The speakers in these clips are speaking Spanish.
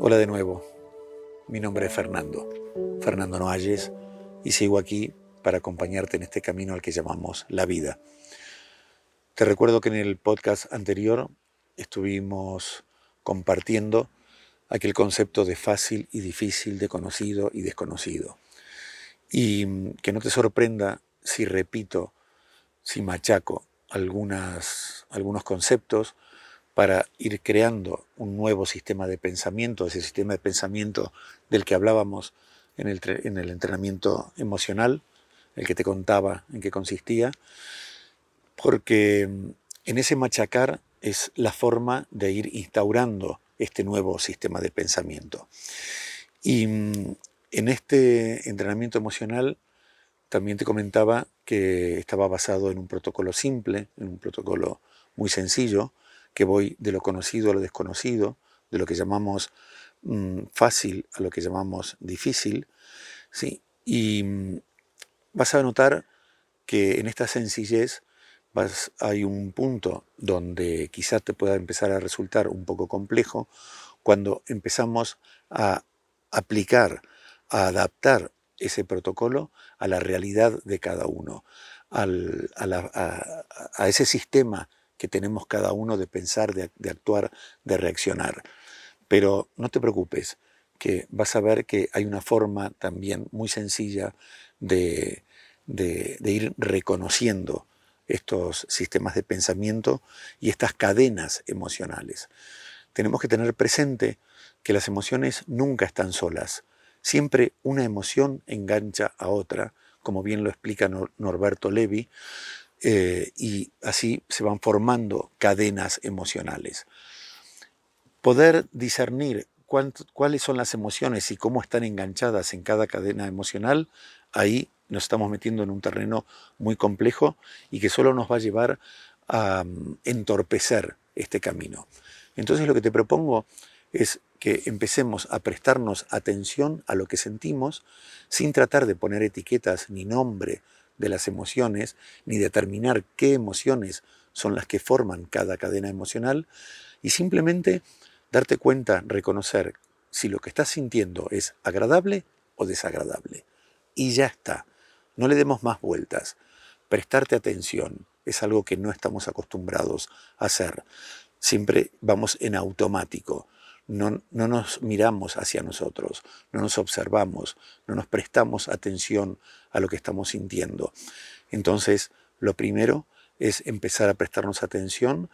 Hola de nuevo, mi nombre es Fernando, Fernando Noalles, y sigo aquí para acompañarte en este camino al que llamamos la vida. Te recuerdo que en el podcast anterior estuvimos compartiendo aquel concepto de fácil y difícil, de conocido y desconocido. Y que no te sorprenda si repito, si machaco algunos conceptos para ir creando un nuevo sistema de pensamiento, ese sistema de pensamiento del que hablábamos en el, en el entrenamiento emocional, el que te contaba en qué consistía, porque en ese machacar es la forma de ir instaurando este nuevo sistema de pensamiento. Y en este entrenamiento emocional también te comentaba que estaba basado en un protocolo simple, en un protocolo muy sencillo, que voy de lo conocido a lo desconocido, de lo que llamamos mm, fácil a lo que llamamos difícil, ¿sí? y mm, vas a notar que en esta sencillez hay un punto donde quizás te pueda empezar a resultar un poco complejo cuando empezamos a aplicar, a adaptar ese protocolo a la realidad de cada uno, a, ese sistema que tenemos cada uno de pensar, de, actuar, de reaccionar. Pero no te preocupes, que vas a ver que hay una forma también muy sencilla de, de, ir reconociendo estos sistemas de pensamiento y estas cadenas emocionales. Tenemos que tener presente que las emociones nunca están solas. Siempre una emoción engancha a otra, como bien lo explica Norberto Levi, eh, y así se van formando cadenas emocionales. Poder discernir cuáles son las emociones y cómo están enganchadas en cada cadena emocional, ahí nos estamos metiendo en un terreno muy complejo y que solo nos va a llevar a mm, entorpecer este camino. Entonces lo que te propongo es que empecemos a prestarnos atención a lo que sentimos sin tratar de poner etiquetas ni nombre de las emociones, ni determinar qué emociones son las que forman cada cadena emocional, y simplemente darte cuenta, reconocer si lo que estás sintiendo es agradable o desagradable. Y ya está. No le demos más vueltas. Prestarte atención es algo que no estamos acostumbrados a hacer. Siempre vamos en automático no, nos miramos hacia nosotros, no nos observamos, no nos prestamos atención a lo que estamos sintiendo. Entonces, lo primero es empezar a prestarnos atención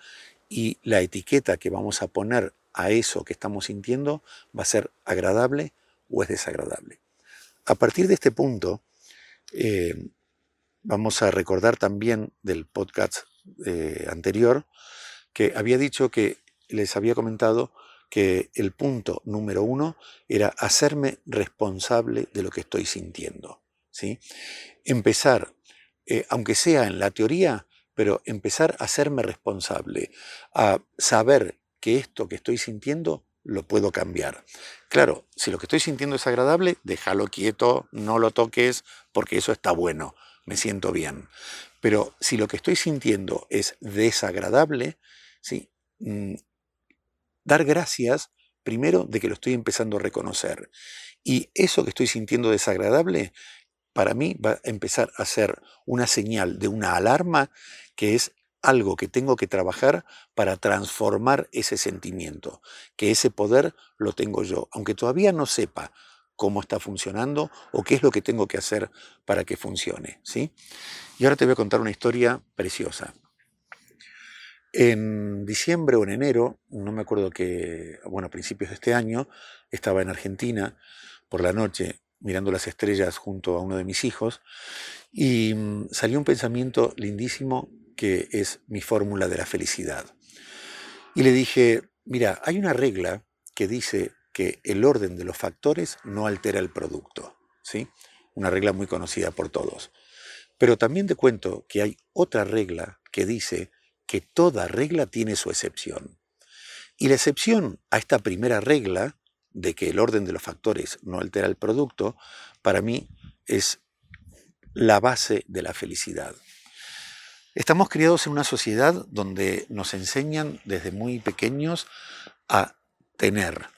y la etiqueta que vamos a poner a eso que estamos sintiendo va a ser agradable o es desagradable. A partir de este punto, eh, vamos a recordar también del podcast eh, anterior que había dicho que les había comentado que el punto número uno era hacerme responsable de lo que estoy sintiendo. ¿sí? Empezar, eh, aunque sea en la teoría, pero empezar a hacerme responsable, a saber que esto que estoy sintiendo lo puedo cambiar. Claro, si lo que estoy sintiendo es agradable, déjalo quieto, no lo toques, porque eso está bueno, me siento bien. Pero si lo que estoy sintiendo es desagradable, ¿sí? Dar gracias primero de que lo estoy empezando a reconocer. Y eso que estoy sintiendo desagradable, para mí va a empezar a ser una señal de una alarma que es algo que tengo que trabajar para transformar ese sentimiento, que ese poder lo tengo yo, aunque todavía no sepa cómo está funcionando o qué es lo que tengo que hacer para que funcione, ¿sí? Y ahora te voy a contar una historia preciosa. En diciembre o en enero, no me acuerdo que, bueno, a principios de este año, estaba en Argentina por la noche mirando las estrellas junto a uno de mis hijos y mm, salió un pensamiento lindísimo que es mi fórmula de la felicidad. Y le dije, mira, hay una regla que dice que el orden de los factores no altera el producto, ¿sí? Una regla muy conocida por todos. Pero también te cuento que hay otra regla que dice que toda regla tiene su excepción. Y la excepción a esta primera regla de que el orden de los factores no altera el producto, para mí es la base de la felicidad. Estamos criados en una sociedad donde nos enseñan desde muy pequeños a tener,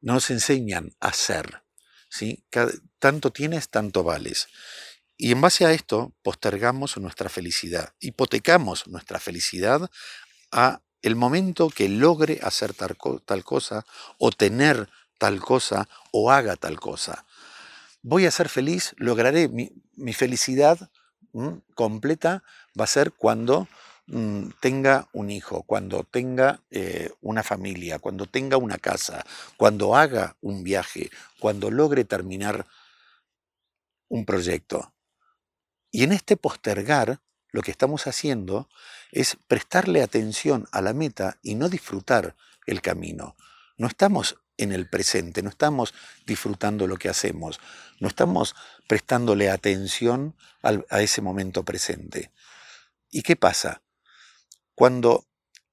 nos enseñan a ser. ¿sí? tanto tienes, tanto vales. Y en base a esto postergamos nuestra felicidad, hipotecamos nuestra felicidad a el momento que logre hacer tal, cosa o tener tal cosa o haga tal cosa. Voy a ser feliz, lograré mi, felicidad completa va a ser cuando mm, tenga un hijo, cuando tenga eh, una familia, cuando tenga una casa, cuando haga un viaje, cuando logre terminar un proyecto. Y en este postergar, lo que estamos haciendo es prestarle atención a la meta y no disfrutar el camino. No estamos en el presente, no estamos disfrutando lo que hacemos, no estamos prestándole atención a ese momento presente. ¿Y qué pasa? Cuando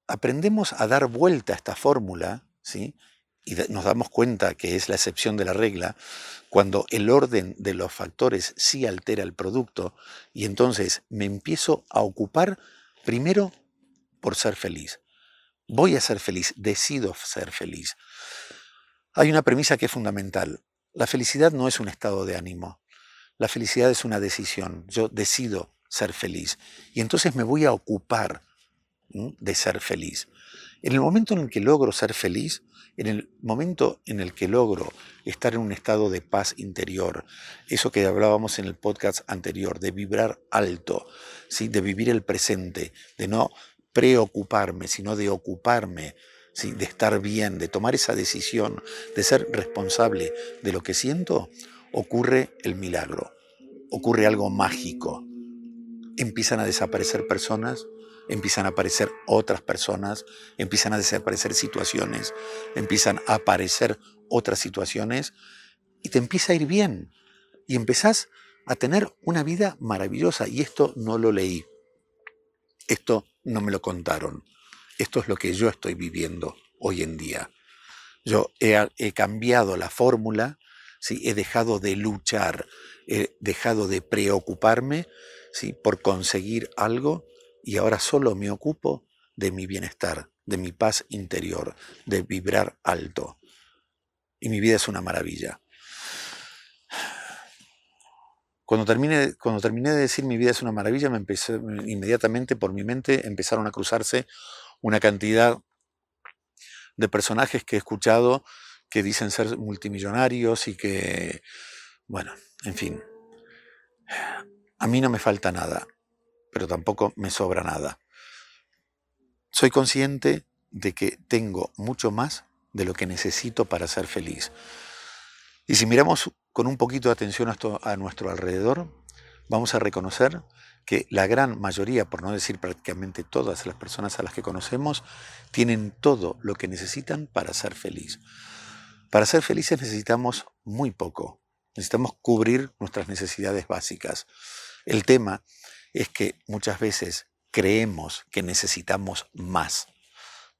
aprendemos a dar vuelta a esta fórmula, ¿sí? Y nos damos cuenta que es la excepción de la regla, cuando el orden de los factores sí altera el producto y entonces me empiezo a ocupar primero por ser feliz. Voy a ser feliz, decido ser feliz. Hay una premisa que es fundamental. La felicidad no es un estado de ánimo. La felicidad es una decisión. Yo decido ser feliz. Y entonces me voy a ocupar de ser feliz. En el momento en el que logro ser feliz, en el momento en el que logro estar en un estado de paz interior, eso que hablábamos en el podcast anterior, de vibrar alto, ¿sí? de vivir el presente, de no preocuparme, sino de ocuparme, de estar bien, de tomar esa decisión, de ser responsable de lo que siento, ocurre el milagro, ocurre algo mágico. Empiezan a desaparecer personas, empiezan a aparecer otras personas, empiezan a desaparecer situaciones, empiezan a aparecer otras situaciones y te empieza a ir bien. Y empezás a tener una vida maravillosa. Y esto no lo leí. Esto no me lo contaron. Esto es lo que yo estoy viviendo hoy en día. Yo he, cambiado la fórmula, ¿sí? he dejado de luchar, he dejado de preocuparme ¿sí? por conseguir algo y ahora solo me ocupo de mi bienestar, de mi paz interior, de vibrar alto. Y mi vida es una maravilla. Cuando terminé, cuando terminé de decir mi vida es una maravilla, me empecé, inmediatamente por mi mente empezaron a cruzarse una cantidad de personajes que he escuchado que dicen ser multimillonarios y que, bueno, en fin, a mí no me falta nada pero tampoco me sobra nada. Soy consciente de que tengo mucho más de lo que necesito para ser feliz. Y si miramos con un poquito de atención a, nuestro alrededor, vamos a reconocer que la gran mayoría, por no decir prácticamente todas las personas a las que conocemos, tienen todo lo que necesitan para ser feliz. Para ser felices necesitamos muy poco, necesitamos cubrir nuestras necesidades básicas. El tema es que muchas veces creemos que necesitamos más,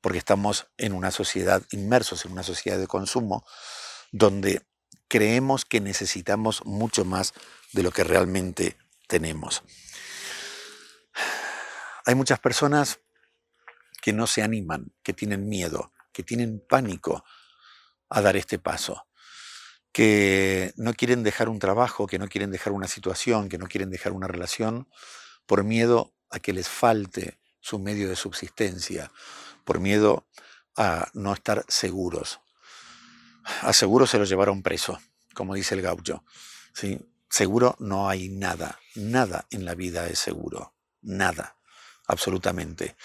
porque estamos en una sociedad, inmersos en una sociedad de consumo, donde creemos que necesitamos mucho más de lo que realmente tenemos. Hay muchas personas que no se animan, que tienen miedo, que tienen pánico a dar este paso, que no quieren dejar un trabajo, que no quieren dejar una situación, que no quieren dejar una relación, por miedo a que les falte su medio de subsistencia, por miedo a no estar seguros. A seguro se lo llevaron preso, como dice el gaucho. ¿sí? Seguro no hay nada, nada en la vida es seguro, nada, absolutamente.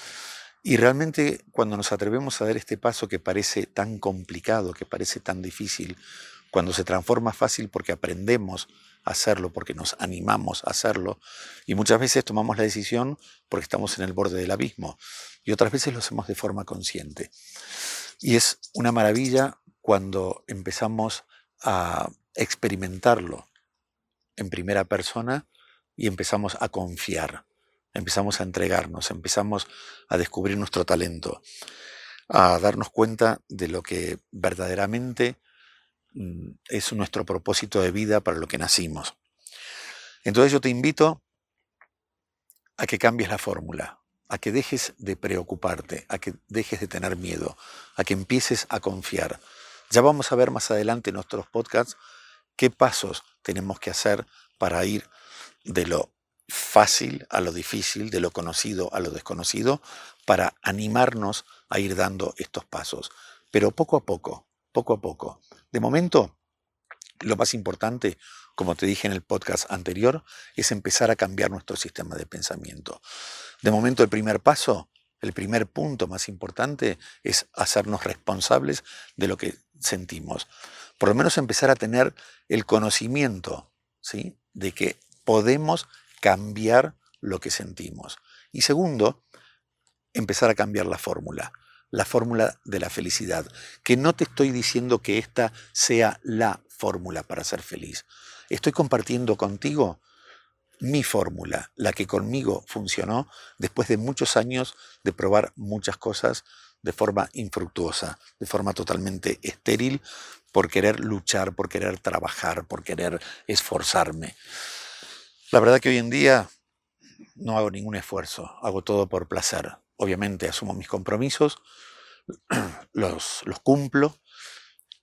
Y realmente cuando nos atrevemos a dar este paso que parece tan complicado, que parece tan difícil, cuando se transforma fácil porque aprendemos hacerlo, porque nos animamos a hacerlo. Y muchas veces tomamos la decisión porque estamos en el borde del abismo. Y otras veces lo hacemos de forma consciente. Y es una maravilla cuando empezamos a experimentarlo en primera persona y empezamos a confiar, empezamos a entregarnos, empezamos a descubrir nuestro talento, a darnos cuenta de lo que verdaderamente es nuestro propósito de vida para lo que nacimos. Entonces yo te invito a que cambies la fórmula, a que dejes de preocuparte, a que dejes de tener miedo, a que empieces a confiar, Ya vamos a ver más adelante en nuestros podcasts qué pasos tenemos que hacer para ir de lo fácil a lo difícil, de lo conocido a lo desconocido, para animarnos a ir dando estos pasos. Pero poco a poco, poco a poco. De momento, lo más importante, como te dije en el podcast anterior, es empezar a cambiar nuestro sistema de pensamiento. De momento, el primer paso, el primer punto más importante es hacernos responsables de lo que sentimos. Por lo menos empezar a tener el conocimiento ¿sí? de que podemos cambiar lo que sentimos. Y segundo, empezar a cambiar la fórmula, la fórmula de la felicidad. Que no te estoy diciendo que esta sea la fórmula para ser feliz. Estoy compartiendo contigo mi fórmula, la que conmigo funcionó después de muchos años de probar muchas cosas de forma infructuosa, de forma totalmente estéril, por querer luchar, por querer trabajar, por querer esforzarme. La verdad que hoy en día no hago ningún esfuerzo, hago todo por placer. Obviamente asumo mis compromisos, los, los cumplo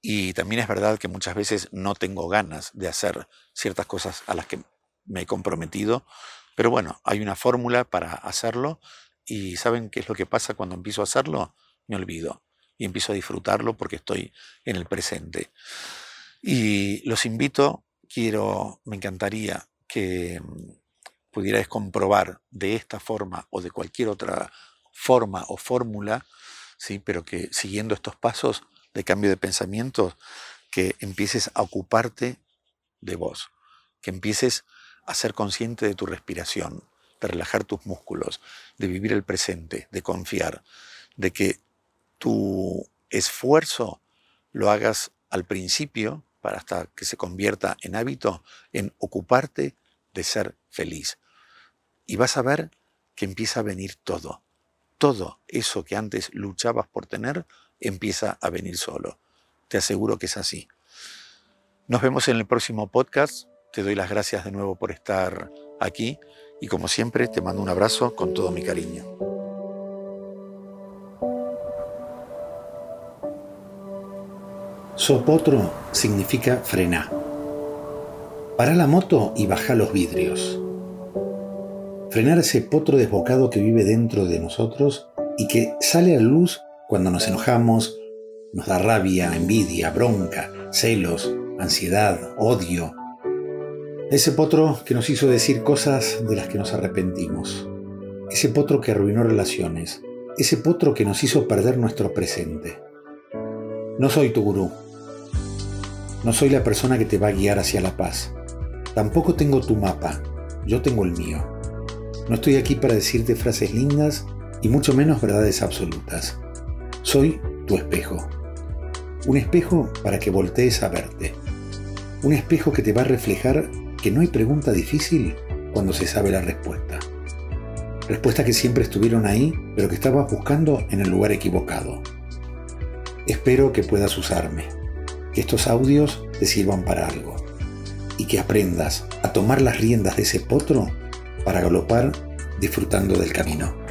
y también es verdad que muchas veces no tengo ganas de hacer ciertas cosas a las que me he comprometido, pero bueno, hay una fórmula para hacerlo y ¿saben qué es lo que pasa cuando empiezo a hacerlo? Me olvido y empiezo a disfrutarlo porque estoy en el presente. Y los invito, quiero, me encantaría que mm, pudierais comprobar de esta forma o de cualquier otra forma o fórmula, ¿sí? pero que siguiendo estos pasos de cambio de pensamiento, que empieces a ocuparte de vos, que empieces a ser consciente de tu respiración, de relajar tus músculos, de vivir el presente, de confiar, de que tu esfuerzo lo hagas al principio, para hasta que se convierta en hábito, en ocuparte de ser feliz. Y vas a ver que empieza a venir todo. Todo eso que antes luchabas por tener empieza a venir solo. Te aseguro que es así. Nos vemos en el próximo podcast. Te doy las gracias de nuevo por estar aquí y como siempre te mando un abrazo con todo mi cariño. Sopotro significa frenar. Para la moto y baja los vidrios. Frenar ese potro desbocado que vive dentro de nosotros y que sale a luz cuando nos enojamos, nos da rabia, envidia, bronca, celos, ansiedad, odio. Ese potro que nos hizo decir cosas de las que nos arrepentimos. Ese potro que arruinó relaciones. Ese potro que nos hizo perder nuestro presente. No soy tu gurú. No soy la persona que te va a guiar hacia la paz. Tampoco tengo tu mapa. Yo tengo el mío. No estoy aquí para decirte frases lindas y mucho menos verdades absolutas. Soy tu espejo. Un espejo para que voltees a verte. Un espejo que te va a reflejar que no hay pregunta difícil cuando se sabe la respuesta. Respuestas que siempre estuvieron ahí, pero que estabas buscando en el lugar equivocado. Espero que puedas usarme, que estos audios te sirvan para algo y que aprendas a tomar las riendas de ese potro para galopar disfrutando del camino.